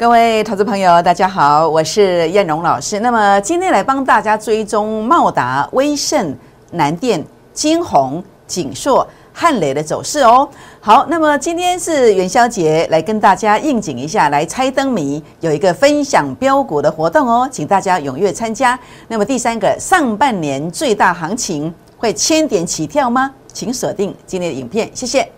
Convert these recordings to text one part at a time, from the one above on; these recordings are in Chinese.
各位投资朋友，大家好，我是燕荣老师。那么今天来帮大家追踪茂达、威盛、南电、金鸿、锦硕、汉磊的走势哦。好，那么今天是元宵节，来跟大家应景一下，来猜灯谜，有一个分享标股的活动哦，请大家踊跃参加。那么第三个，上半年最大行情会千点起跳吗？请锁定今天的影片，谢谢。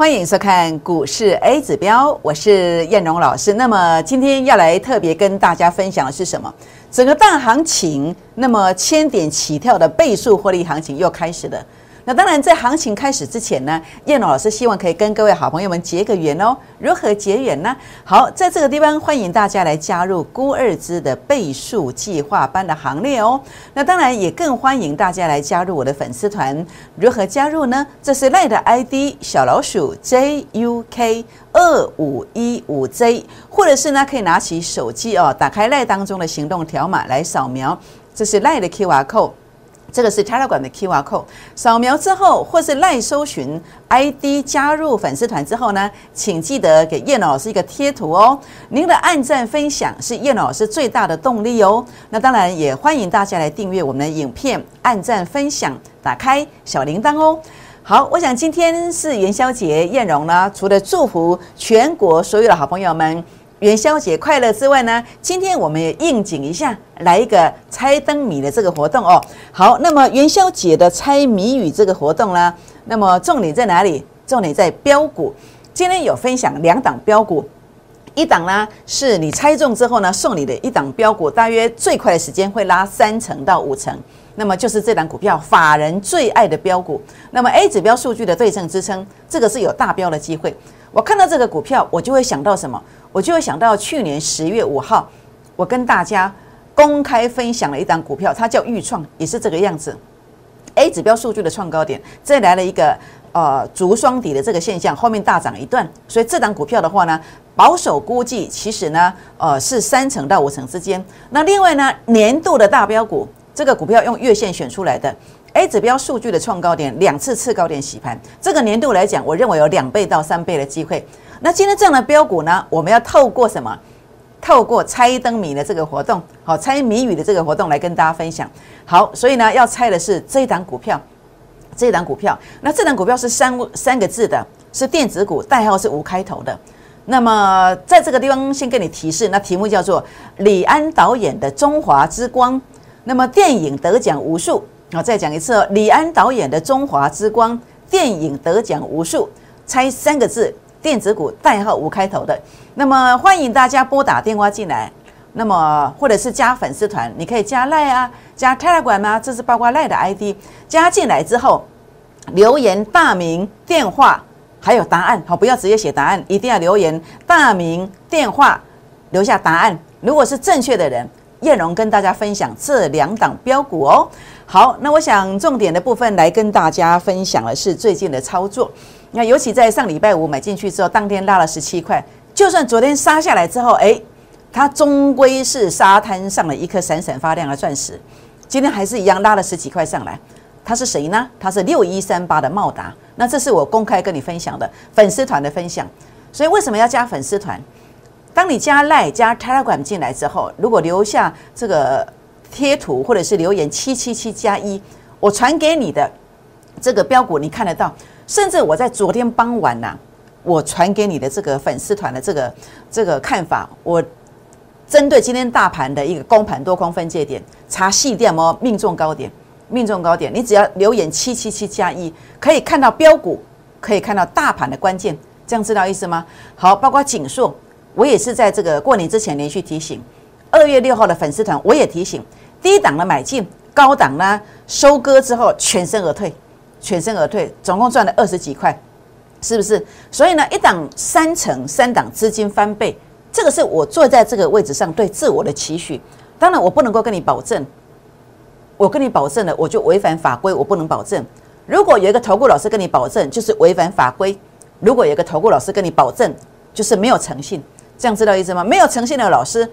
欢迎收看股市 A 指标，我是燕荣老师。那么今天要来特别跟大家分享的是什么？整个大行情，那么千点起跳的倍数获利行情又开始了。那当然，在行情开始之前呢，燕老师希望可以跟各位好朋友们结个缘哦。如何结缘呢？好，在这个地方欢迎大家来加入孤二之的倍数计划班的行列哦。那当然也更欢迎大家来加入我的粉丝团。如何加入呢？这是赖的 ID 小老鼠 JUK 二五一五 J，或者是呢可以拿起手机哦，打开赖当中的行动条码来扫描，这是赖的 QR code。这个是 Telegram 的 QR code，扫描之后或是赖搜寻 ID 加入粉丝团之后呢，请记得给叶老师一个贴图哦。您的按赞分享是叶老师最大的动力哦。那当然也欢迎大家来订阅我们的影片，按赞分享，打开小铃铛哦。好，我想今天是元宵节，燕荣呢除了祝福全国所有的好朋友们。元宵节快乐之外呢，今天我们也应景一下，来一个猜灯谜的这个活动哦。好，那么元宵节的猜谜语这个活动呢，那么重点在哪里？重点在标股。今天有分享两档标股，一档呢是你猜中之后呢，送你的一档标股，大约最快的时间会拉三成到五成。那么就是这档股票，法人最爱的标股。那么 A 指标数据的对称支撑，这个是有大标的机会。我看到这个股票，我就会想到什么？我就会想到去年十月五号，我跟大家公开分享了一档股票，它叫豫创，也是这个样子。A 指标数据的创高点，再来了一个呃足双底的这个现象，后面大涨一段。所以这档股票的话呢，保守估计其实呢，呃是三成到五成之间。那另外呢，年度的大标股，这个股票用月线选出来的。A 指标数据的创高点，两次次高点洗盘，这个年度来讲，我认为有两倍到三倍的机会。那今天这样的标股呢，我们要透过什么？透过猜灯谜的这个活动，好，猜谜语的这个活动来跟大家分享。好，所以呢，要猜的是这一档股票，这一档股票。那这档股票是三三个字的，是电子股，代号是五开头的。那么在这个地方先跟你提示，那题目叫做李安导演的《中华之光》。那么电影得奖无数。好，再讲一次哦，李安导演的《中华之光》电影得奖无数，猜三个字，电子股代号五开头的。那么欢迎大家拨打电话进来，那么或者是加粉丝团，你可以加赖啊，加 Telegram 啊，这是包括赖的 ID。加进来之后，留言大名、电话还有答案，好，不要直接写答案，一定要留言大名、电话，留下答案。如果是正确的人。燕荣跟大家分享这两档标股哦。好，那我想重点的部分来跟大家分享的是最近的操作。那尤其在上礼拜五买进去之后，当天拉了十七块，就算昨天杀下来之后，哎，它终归是沙滩上的一颗闪闪发亮的钻石。今天还是一样拉了十几块上来。它是谁呢？它是六一三八的茂达。那这是我公开跟你分享的粉丝团的分享。所以为什么要加粉丝团？当你加赖加 Telegram 进来之后，如果留下这个贴图或者是留言七七七加一，我传给你的这个标股你看得到。甚至我在昨天傍晚呐，我传给你的这个粉丝团的这个这个看法，我针对今天大盘的一个公盘多空分界点，查细点哦，命中高点，命中高点，你只要留言七七七加一，可以看到标股，可以看到大盘的关键，这样知道意思吗？好，包括锦硕。我也是在这个过年之前连续提醒，二月六号的粉丝团我也提醒，低档的买进，高档呢收割之后全身而退，全身而退，总共赚了二十几块，是不是？所以呢，一档三成，三档资金翻倍，这个是我坐在这个位置上对自我的期许。当然，我不能够跟你保证，我跟你保证了，我就违反法规，我不能保证。如果有一个投顾老师跟你保证，就是违反法规；如果有一个投顾老师跟你保证，就是没有诚信。这样知道意思吗？没有诚信的老师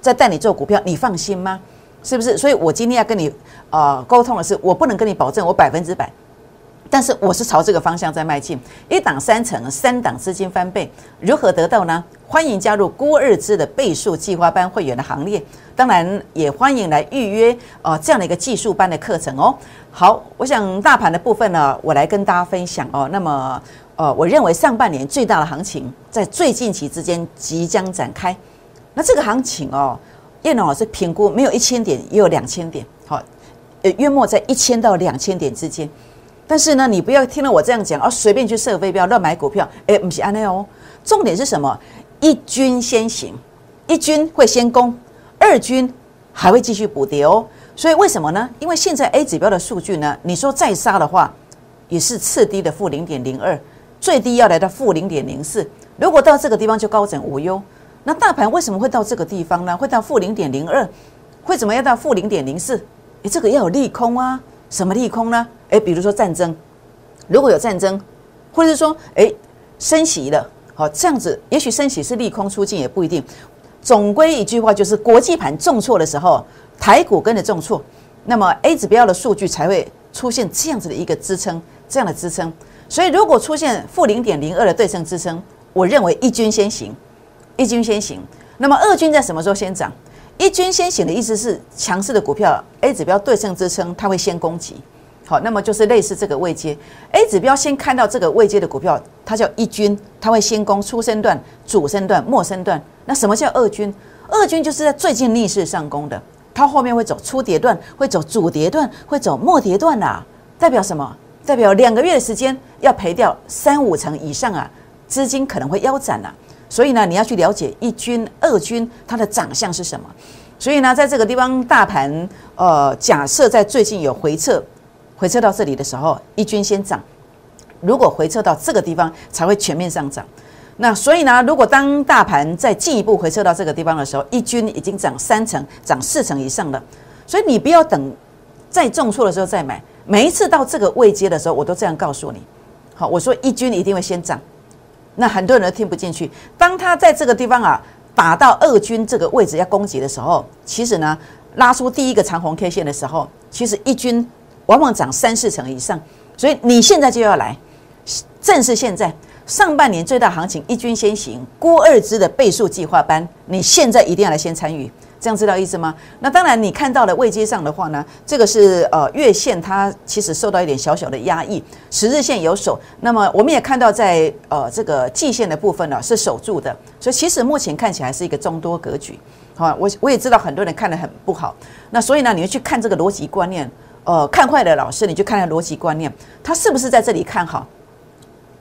在带你做股票，你放心吗？是不是？所以我今天要跟你啊沟通的是，我不能跟你保证我百分之百。但是我是朝这个方向在迈进，一档三成，三档资金翻倍，如何得到呢？欢迎加入郭日之的倍数计划班会员的行列，当然也欢迎来预约哦这样的一个技术班的课程哦。好，我想大盘的部分呢，我来跟大家分享哦。那么呃，我认为上半年最大的行情在最近期之间即将展开，那这个行情哦，叶老师评估没有一千点也有两千点，好，呃，约莫在一千到两千点之间。但是呢，你不要听了我这样讲，而随便去设飞镖乱买股票。哎，不是安内哦。重点是什么？一军先行，一军会先攻，二军还会继续补跌哦。所以为什么呢？因为现在 A 指标的数据呢，你说再杀的话，也是次低的负零点零二，最低要来到负零点零四。如果到这个地方就高枕无忧。那大盘为什么会到这个地方呢？会到负零点零二，会怎么样到负零点零四？哎，这个要有利空啊。什么利空呢？诶，比如说战争，如果有战争，或者是说，诶，升息了，好，这样子，也许升息是利空出尽，也不一定。总归一句话，就是国际盘重挫的时候，台股跟着重挫，那么 A 指标的数据才会出现这样子的一个支撑，这样的支撑。所以，如果出现负零点零二的对称支撑，我认为一军先行，一军先行。那么二军在什么时候先涨？一军先行的意思是强势的股票 A 指标对称支撑，它会先攻击。好，那么就是类似这个位阶，A 指标先看到这个位阶的股票，它叫一军，它会先攻初升段、主升段、末升段。那什么叫二军？二军就是在最近逆势上攻的，它后面会走初跌段，会走主跌段，会走末跌段呐。代表什么？代表两个月的时间要赔掉三五成以上啊，资金可能会腰斩呐。所以呢，你要去了解一军、二军它的长相是什么。所以呢，在这个地方，大盘呃，假设在最近有回撤，回撤到这里的时候，一军先涨。如果回撤到这个地方，才会全面上涨。那所以呢，如果当大盘再进一步回撤到这个地方的时候，一军已经涨三成、涨四成以上了。所以你不要等再重挫的时候再买。每一次到这个位阶的时候，我都这样告诉你。好，我说一军一定会先涨。那很多人都听不进去。当他在这个地方啊打到二军这个位置要攻击的时候，其实呢拉出第一个长红 K 线的时候，其实一军往往涨三四成以上。所以你现在就要来，正是现在上半年最大行情一军先行，郭二支的倍数计划班，你现在一定要来先参与。这样知道意思吗？那当然，你看到的位阶上的话呢，这个是呃月线它其实受到一点小小的压抑，十日线有守。那么我们也看到在呃这个季线的部分呢是守住的，所以其实目前看起来是一个中多格局。好，我我也知道很多人看得很不好。那所以呢，你要去看这个逻辑观念，呃，看坏的老师你就看看逻辑观念，他是不是在这里看好，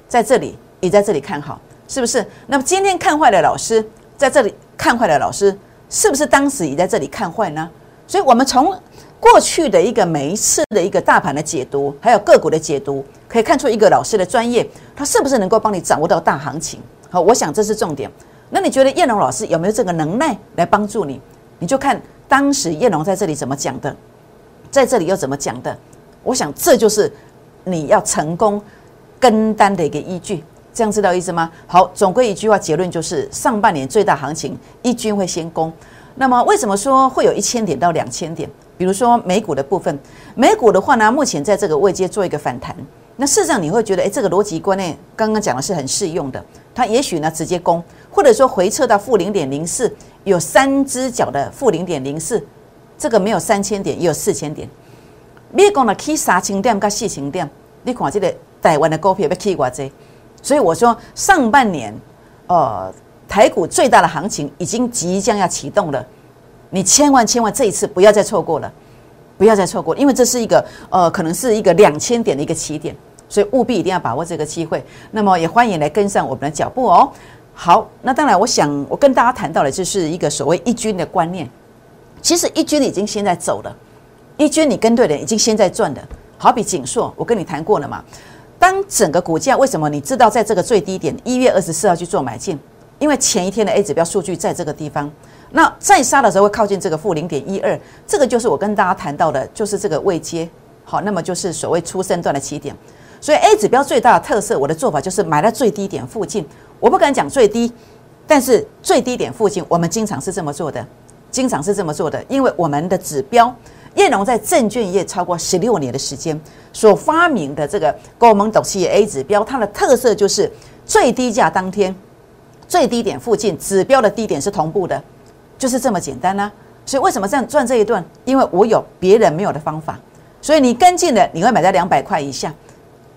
在这里也在这里看好，是不是？那么今天看坏的老师在这里看坏的老师。是不是当时也在这里看坏呢？所以，我们从过去的一个每一次的一个大盘的解读，还有个股的解读，可以看出一个老师的专业，他是不是能够帮你掌握到大行情？好，我想这是重点。那你觉得叶龙老师有没有这个能耐来帮助你？你就看当时叶龙在这里怎么讲的，在这里又怎么讲的？我想这就是你要成功跟单的一个依据。这样知道意思吗？好，总归一句话，结论就是上半年最大行情一军会先攻。那么为什么说会有一千点到两千点？比如说美股的部分，美股的话呢，目前在这个位阶做一个反弹。那事实上你会觉得，哎，这个逻辑观念刚刚讲的是很适用的。它也许呢直接攻，或者说回撤到负零点零四，有三只脚的负零点零四，这个没有三千点，也有四千点。美国呢起三千点跟四千点，你看这个台湾的股票要起偌济？所以我说，上半年，呃，台股最大的行情已经即将要启动了，你千万千万这一次不要再错过了，不要再错过，因为这是一个呃，可能是一个两千点的一个起点，所以务必一定要把握这个机会。那么也欢迎来跟上我们的脚步哦。好，那当然，我想我跟大家谈到的就是一个所谓一军的观念，其实一军已经现在走了，一军你跟对了，已经现在赚的，好比锦硕，我跟你谈过了嘛。当整个股价为什么你知道在这个最低点一月二十四号去做买进？因为前一天的 A 指标数据在这个地方，那再杀的时候会靠近这个负零点一二，这个就是我跟大家谈到的，就是这个位阶。好，那么就是所谓初升段的起点。所以 A 指标最大的特色，我的做法就是买在最低点附近。我不敢讲最低，但是最低点附近，我们经常是这么做的。经常是这么做的，因为我们的指标，燕龙在证券业超过十六年的时间，所发明的这个高盟斗企业 A 指标，它的特色就是最低价当天最低点附近指标的低点是同步的，就是这么简单呢。所以为什么这样赚这一段？因为我有别人没有的方法，所以你跟进的你会买在两百块以下，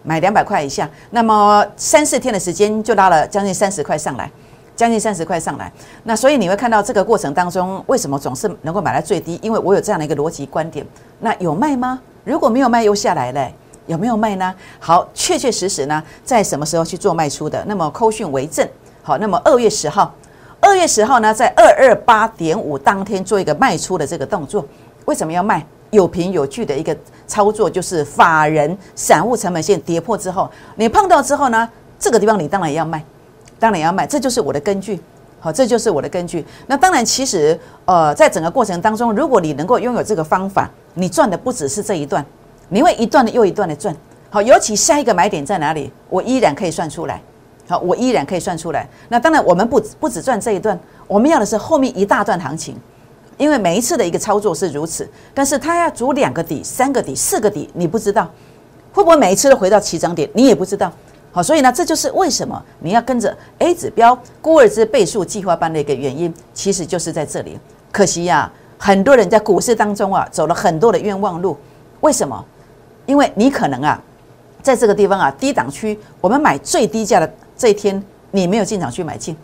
买两百块以下，那么三四天的时间就拉了将近三十块上来。将近三十块上来，那所以你会看到这个过程当中，为什么总是能够买在最低？因为我有这样的一个逻辑观点。那有卖吗？如果没有卖，又下来了，有没有卖呢？好，确确实实呢，在什么时候去做卖出的？那么扣讯为证。好，那么二月十号，二月十号呢，在二二八点五当天做一个卖出的这个动作。为什么要卖？有凭有据的一个操作，就是法人散户成本线跌破之后，你碰到之后呢，这个地方你当然也要卖。当然要卖，这就是我的根据。好，这就是我的根据。那当然，其实呃，在整个过程当中，如果你能够拥有这个方法，你赚的不只是这一段，你会一段的又一段的赚。好，尤其下一个买点在哪里，我依然可以算出来。好，我依然可以算出来。那当然，我们不不只赚这一段，我们要的是后面一大段行情，因为每一次的一个操作是如此。但是它要组两个底、三个底、四个底，你不知道会不会每一次都回到起涨点，你也不知道。好，所以呢，这就是为什么你要跟着 A 指标孤儿之倍数计划班的一个原因，其实就是在这里。可惜呀，很多人在股市当中啊，走了很多的冤枉路。为什么？因为你可能啊，在这个地方啊，低档区，我们买最低价的这一天，你没有进场去买进。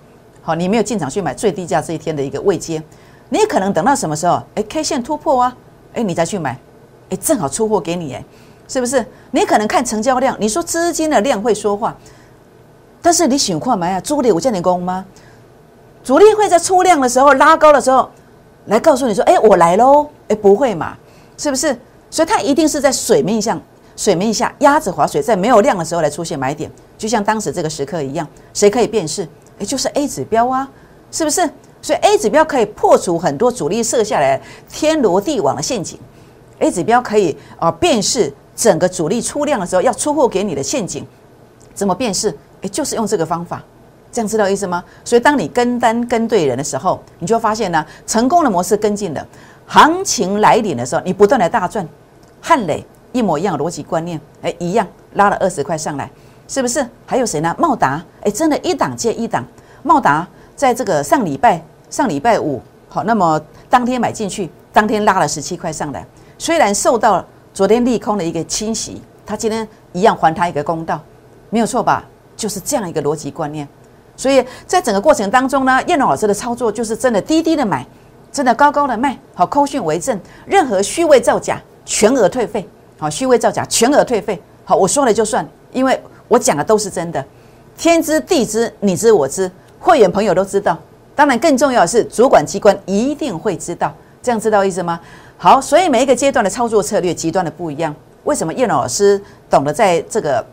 好，你没有进场去买最低价这一天的一个位阶，你可能等到什么时候？哎，K 线突破啊，哎，你再去买，哎，正好出货给你哎。是不是？你可能看成交量，你说资金的量会说话，但是你想看没啊？主力有叫你攻吗？主力会在出量的时候拉高的时候来告诉你说：“哎，我来喽！”哎，不会嘛？是不是？所以它一定是在水面上、水面下鸭子划水，在没有量的时候来出现买点，就像当时这个时刻一样。谁可以辨识？哎，就是 A 指标啊，是不是？所以 A 指标可以破除很多主力设下来天罗地网的陷阱。A 指标可以啊辨识。整个主力出量的时候，要出货给你的陷阱，怎么辨识？诶，就是用这个方法，这样知道意思吗？所以，当你跟单跟对人的时候，你就发现呢，成功的模式跟进的，行情来临的时候，你不断的大赚。汉磊一模一样逻辑观念，诶，一样拉了二十块上来，是不是？还有谁呢？茂达，诶，真的，一档接一档。茂达在这个上礼拜上礼拜五，好，那么当天买进去，当天拉了十七块上来，虽然受到。昨天利空的一个清洗，他今天一样还他一个公道，没有错吧？就是这样一个逻辑观念。所以在整个过程当中呢，燕龙老师的操作就是真的低低的买，真的高高的卖。好，扣讯为证，任何虚伪造假，全额退费。好，虚伪造假，全额退费。好，我说了就算，因为我讲的都是真的，天知地知，你知我知，会员朋友都知道。当然，更重要的是主管机关一定会知道。这样知道意思吗？好，所以每一个阶段的操作策略极端的不一样。为什么叶老师懂得在这个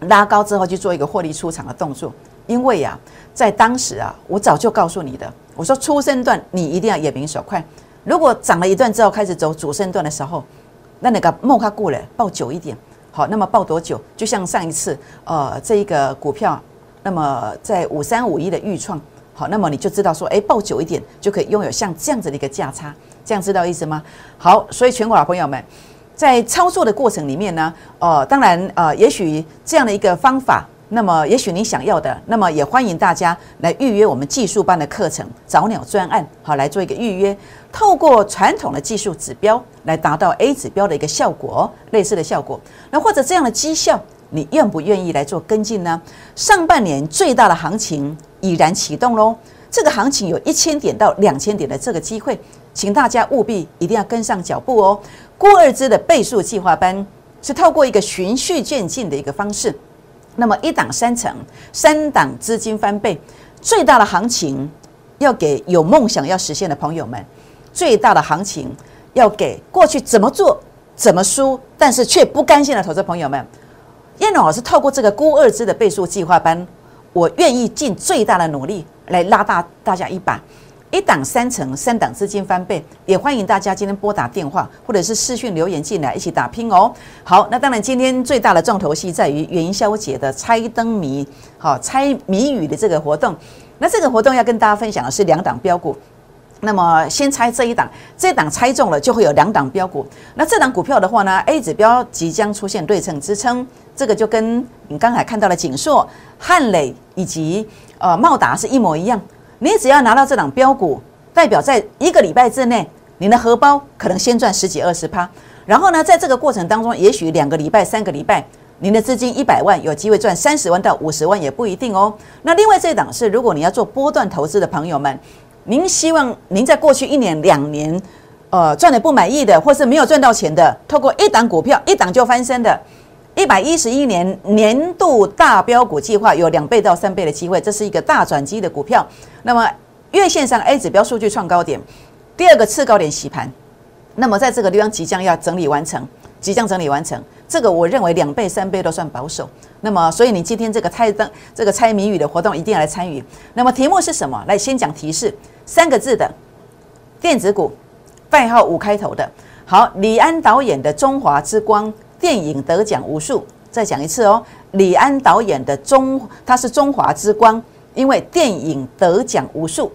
拉高之后去做一个获利出场的动作？因为呀，在当时啊，我早就告诉你的，我说初升段你一定要眼明手快。如果涨了一段之后开始走主升段的时候，那那个莫卡过了抱久一点。好，那么抱多久？就像上一次呃这一个股票，那么在五三五一的预创，好，那么你就知道说，哎，抱久一点就可以拥有像这样子的一个价差。这样知道意思吗？好，所以全国老朋友们，在操作的过程里面呢，呃，当然，呃，也许这样的一个方法，那么也许你想要的，那么也欢迎大家来预约我们技术班的课程，早鸟专案，好来做一个预约。透过传统的技术指标来达到 A 指标的一个效果，类似的效果，那或者这样的绩效，你愿不愿意来做跟进呢？上半年最大的行情已然启动喽，这个行情有一千点到两千点的这个机会。请大家务必一定要跟上脚步哦！郭二之的倍数计划班是透过一个循序渐进的一个方式，那么一档三成，三档资金翻倍，最大的行情要给有梦想要实现的朋友们，最大的行情要给过去怎么做怎么输，但是却不甘心的投资朋友们。燕龙老师透过这个郭二之的倍数计划班，我愿意尽最大的努力来拉大大家一把。一档三成，三档资金翻倍，也欢迎大家今天拨打电话或者是视讯留言进来一起打拼哦。好，那当然今天最大的重头戏在于元宵节的猜灯谜，好猜谜语的这个活动。那这个活动要跟大家分享的是两档标股，那么先猜这一档，这档猜中了就会有两档标股。那这档股票的话呢，A 指标即将出现对称支撑，这个就跟你刚才看到的锦硕、汉磊以及呃茂达是一模一样。你只要拿到这档标股，代表在一个礼拜之内，你的荷包可能先赚十几二十趴。然后呢，在这个过程当中，也许两个礼拜、三个礼拜，您的资金一百万有机会赚三十万到五十万也不一定哦。那另外这一档是，如果你要做波段投资的朋友们。您希望您在过去一年、两年，呃，赚的不满意的，或是没有赚到钱的，透过一档股票一档就翻身的，一百一十一年年度大标股计划有两倍到三倍的机会，这是一个大转机的股票。那么月线上 A 指标数据创高点，第二个次高点洗盘，那么在这个地方即将要整理完成，即将整理完成，这个我认为两倍、三倍都算保守。那么，所以你今天这个猜灯、这个猜谜语的活动一定要来参与。那么题目是什么？来，先讲提示。三个字的电子股，代号五开头的。好，李安导演的《中华之光》电影得奖无数。再讲一次哦，李安导演的中，他是《中华之光》，因为电影得奖无数。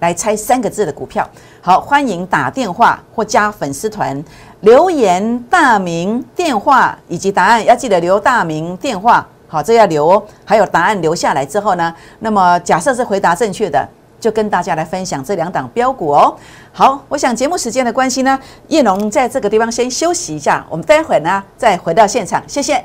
来猜三个字的股票。好，欢迎打电话或加粉丝团留言，大名、电话以及答案要记得留大名、电话。好，这要留哦。还有答案留下来之后呢，那么假设是回答正确的。就跟大家来分享这两档标股哦。好，我想节目时间的关系呢，叶龙在这个地方先休息一下，我们待会呢再回到现场，谢谢。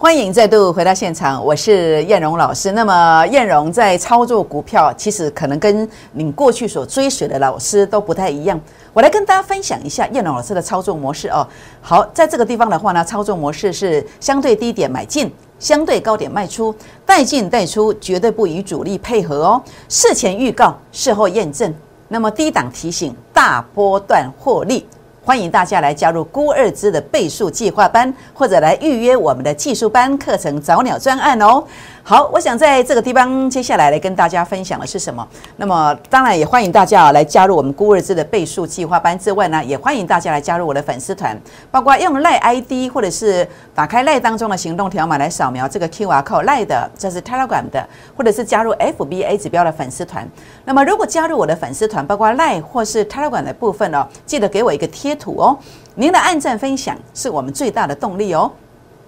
欢迎再度回到现场，我是燕荣老师。那么燕荣在操作股票，其实可能跟你过去所追随的老师都不太一样。我来跟大家分享一下燕老师的操作模式哦。好，在这个地方的话呢，操作模式是相对低点买进，相对高点卖出，带进带出，绝对不与主力配合哦。事前预告，事后验证。那么低档提醒，大波段获利。欢迎大家来加入孤二支的倍数计划班，或者来预约我们的技术班课程早鸟专案哦。好，我想在这个地方接下来来跟大家分享的是什么？那么当然也欢迎大家来加入我们孤二支的倍数计划班之外呢，也欢迎大家来加入我的粉丝团，包括用赖 ID 或者是打开赖当中的行动条码来扫描这个 QR code 赖的，这是 Telegram 的，或者是加入 FBA 指标的粉丝团。那么如果加入我的粉丝团，包括赖或是 Telegram 的部分哦，记得给我一个贴。图哦，您的按赞分享是我们最大的动力哦。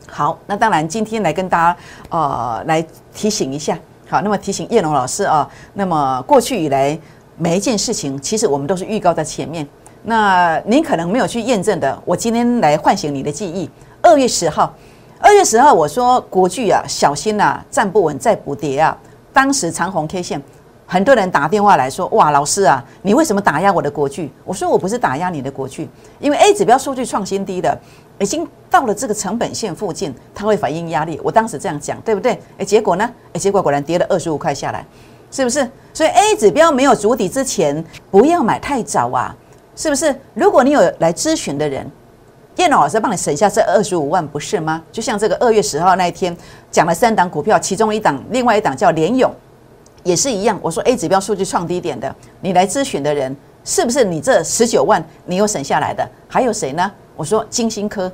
好，那当然今天来跟大家呃来提醒一下，好，那么提醒叶龙老师啊，那么过去以来每一件事情，其实我们都是预告在前面。那您可能没有去验证的，我今天来唤醒你的记忆。二月十号，二月十号我说国巨啊，小心呐，站不稳再补跌啊。当时长虹 K 线。很多人打电话来说：“哇，老师啊，你为什么打压我的国剧？”我说：“我不是打压你的国剧，因为 A 指标数据创新低的，已经到了这个成本线附近，它会反映压力。我当时这样讲，对不对？诶，结果呢？诶，结果果然跌了二十五块下来，是不是？所以 A 指标没有筑底之前，不要买太早啊，是不是？如果你有来咨询的人，电脑老师帮你省下这二十五万，不是吗？就像这个二月十号那一天讲了三档股票，其中一档，另外一档叫联勇。也是一样，我说 A 指标数据创低点的，你来咨询的人是不是你这十九万你又省下来的？还有谁呢？我说金星科，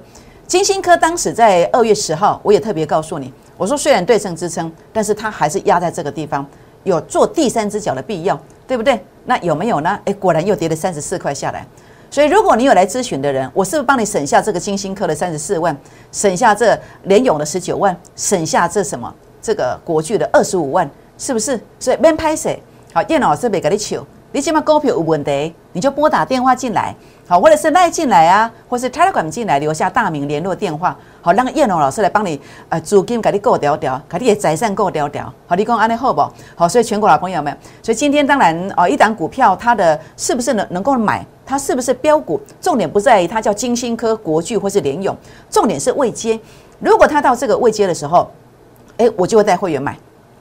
金星科当时在二月十号，我也特别告诉你，我说虽然对称支撑，但是它还是压在这个地方，有做第三只脚的必要，对不对？那有没有呢？诶，果然又跌了三十四块下来。所以如果你有来咨询的人，我是不是帮你省下这个金星科的三十四万，省下这联勇的十九万，省下这什么这个国巨的二十五万？是不是？所以免拍摄，好，电脑是别给你求，你起码股票有问题，你就拨打电话进来，好，或者是赖进来啊，或是 Telegram 进来，留下大名、联络电话，好，让叶龙老师来帮你，呃，资金给你够调调，给你的财产够调调，好，你讲安利好不？好，所以全国老朋友们，所以今天当然哦，一档股票它的是不是能能够买，它是不是标股，重点不在于它叫金星科、国巨或是联勇，重点是未接，如果它到这个位接的时候，哎，我就会带会员买。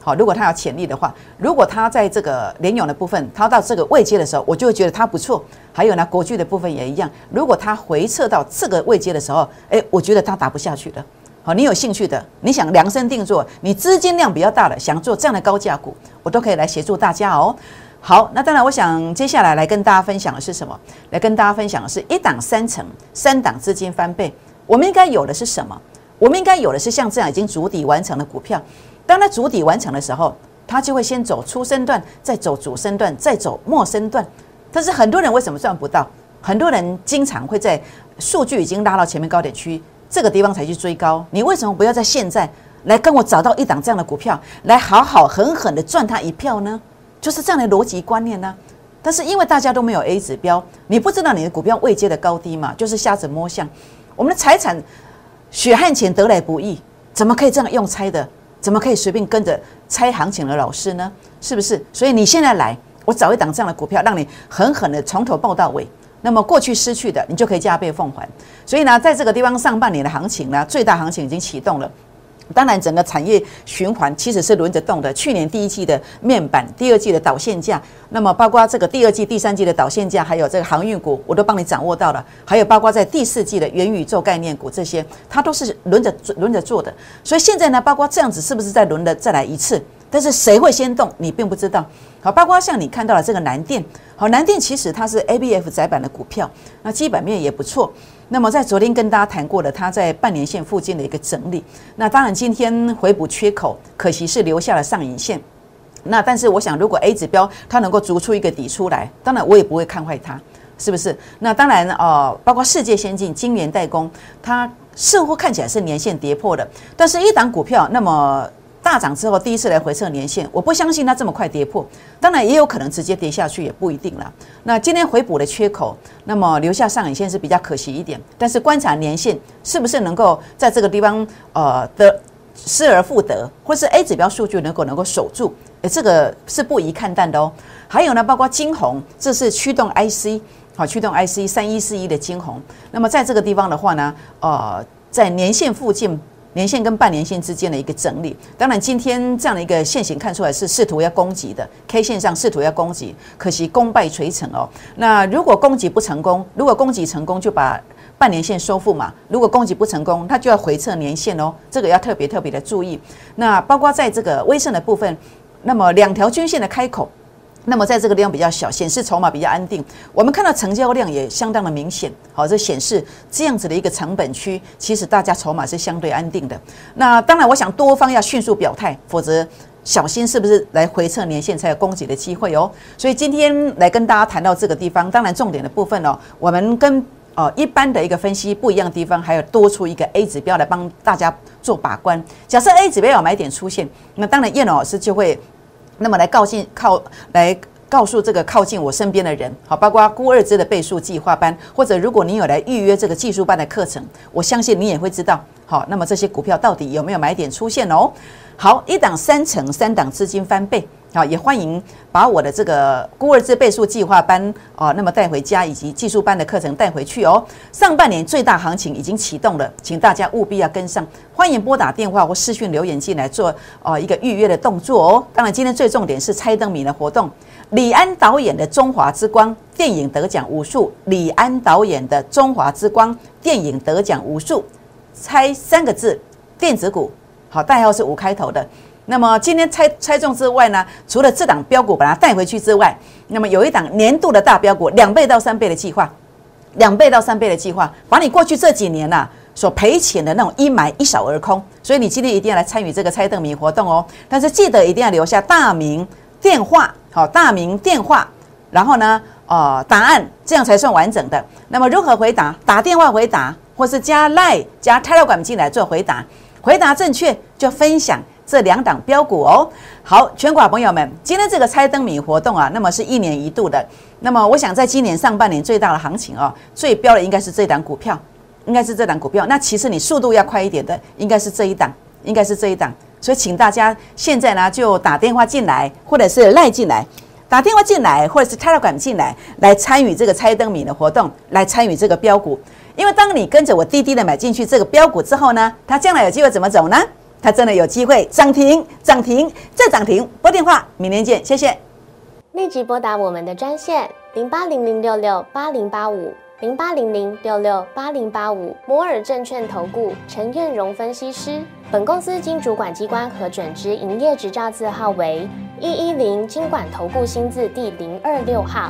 好，如果它有潜力的话，如果它在这个联勇的部分，它到这个位阶的时候，我就会觉得它不错。还有呢，国巨的部分也一样，如果它回撤到这个位阶的时候，哎，我觉得它打不下去了。好，你有兴趣的，你想量身定做，你资金量比较大的，想做这样的高价股，我都可以来协助大家哦。好，那当然，我想接下来来跟大家分享的是什么？来跟大家分享的是一档三成，三档资金翻倍。我们应该有的是什么？我们应该有的是像这样已经足底完成的股票。当它主底完成的时候，它就会先走初升段，再走主升段，再走末升段。但是很多人为什么赚不到？很多人经常会在数据已经拉到前面高点区这个地方才去追高。你为什么不要在现在来跟我找到一档这样的股票，来好好狠狠的赚它一票呢？就是这样的逻辑观念呢，但是因为大家都没有 A 指标，你不知道你的股票未接的高低嘛，就是瞎子摸象。我们的财产血汗钱得来不易，怎么可以这样用猜的？怎么可以随便跟着猜行情的老师呢？是不是？所以你现在来，我找一档这样的股票，让你狠狠的从头报到尾。那么过去失去的，你就可以加倍奉还。所以呢，在这个地方上半年的行情呢，最大行情已经启动了。当然，整个产业循环其实是轮着动的。去年第一季的面板，第二季的导线架，那么包括这个第二季、第三季的导线架，还有这个航运股，我都帮你掌握到了。还有包括在第四季的元宇宙概念股，这些它都是轮着轮着做的。所以现在呢，包括这样子，是不是再轮的再来一次？但是谁会先动，你并不知道。好，包括像你看到了这个南电，好，南电其实它是 A B F 窄板的股票，那基本面也不错。那么在昨天跟大家谈过的，它在半年线附近的一个整理。那当然今天回补缺口，可惜是留下了上影线。那但是我想，如果 A 指标它能够逐出一个底出来，当然我也不会看坏它，是不是？那当然哦，包括世界先进、晶圆代工，它似乎看起来是年线跌破的，但是一档股票那么。大涨之后，第一次来回测年线，我不相信它这么快跌破。当然，也有可能直接跌下去，也不一定了。那今天回补的缺口，那么留下上影线是比较可惜一点。但是观察年线是不是能够在这个地方呃的失而复得，或是 A 指标数据能够能够守住，诶，这个是不宜看淡的哦。还有呢，包括金红，这是驱动 IC 好，驱动 IC 三一四一的金红。那么在这个地方的话呢，呃，在年线附近。年线跟半年线之间的一个整理，当然今天这样的一个线型看出来是试图要攻击的，K 线上试图要攻击，可惜功败垂成哦。那如果攻击不成功，如果攻击成功就把半年线收复嘛；如果攻击不成功，它就要回测年线哦，这个要特别特别的注意。那包括在这个微胜的部分，那么两条均线的开口。那么在这个地方比较小，显示筹码比较安定。我们看到成交量也相当的明显，好，这显示这样子的一个成本区，其实大家筹码是相对安定的。那当然，我想多方要迅速表态，否则小心是不是来回测年限才有攻击的机会哦。所以今天来跟大家谈到这个地方，当然重点的部分哦，我们跟呃一般的一个分析不一样的地方，还有多出一个 A 指标来帮大家做把关。假设 A 指标有买点出现，那当然叶老师就会。那么来告近靠来告诉这个靠近我身边的人，好，包括孤二支的倍数计划班，或者如果你有来预约这个技术班的课程，我相信你也会知道，好，那么这些股票到底有没有买点出现哦？好，一档三成，三档资金翻倍。好，也欢迎把我的这个孤儿之倍数计划班哦，那么带回家，以及技术班的课程带回去哦。上半年最大行情已经启动了，请大家务必要跟上。欢迎拨打电话或私讯留言进来做哦一个预约的动作哦。当然，今天最重点是猜灯谜的活动。李安导演的《中华之光》电影得奖无数，李安导演的《中华之光》电影得奖无数，猜三个字，电子股，好，代号是五开头的。那么今天猜猜中之外呢，除了这档标股把它带回去之外，那么有一档年度的大标股，两倍到三倍的计划，两倍到三倍的计划，把你过去这几年呐所赔钱的那种一买一扫而空。所以你今天一定要来参与这个猜灯谜活动哦。但是记得一定要留下大名、电话，好，大名、电话，然后呢，呃，答案，这样才算完整的。那么如何回答？打电话回答，或是加 Line 加 Telegram 进来做回答，回答正确就分享。这两档标股哦，好，全国朋友们，今天这个猜灯谜活动啊，那么是一年一度的。那么我想在今年上半年最大的行情哦，最标的应该是这档股票，应该是这档股票。那其实你速度要快一点的，应该是这一档，应该是这一档。所以请大家现在呢就打电话进来，或者是赖进来，打电话进来，或者是 Telegram 进来，来参与这个猜灯谜的活动，来参与这个标股。因为当你跟着我滴滴的买进去这个标股之后呢，它将来有机会怎么走呢？它真的有机会涨停，涨停再涨停。拨电话，明天见，谢谢。立即拨打我们的专线零八零零六六八零八五。零八零零六六八零八五摩尔证券投顾陈彦荣分析师。本公司经主管机关核准之营业执照字号为一一零金管投顾新字第零二六号。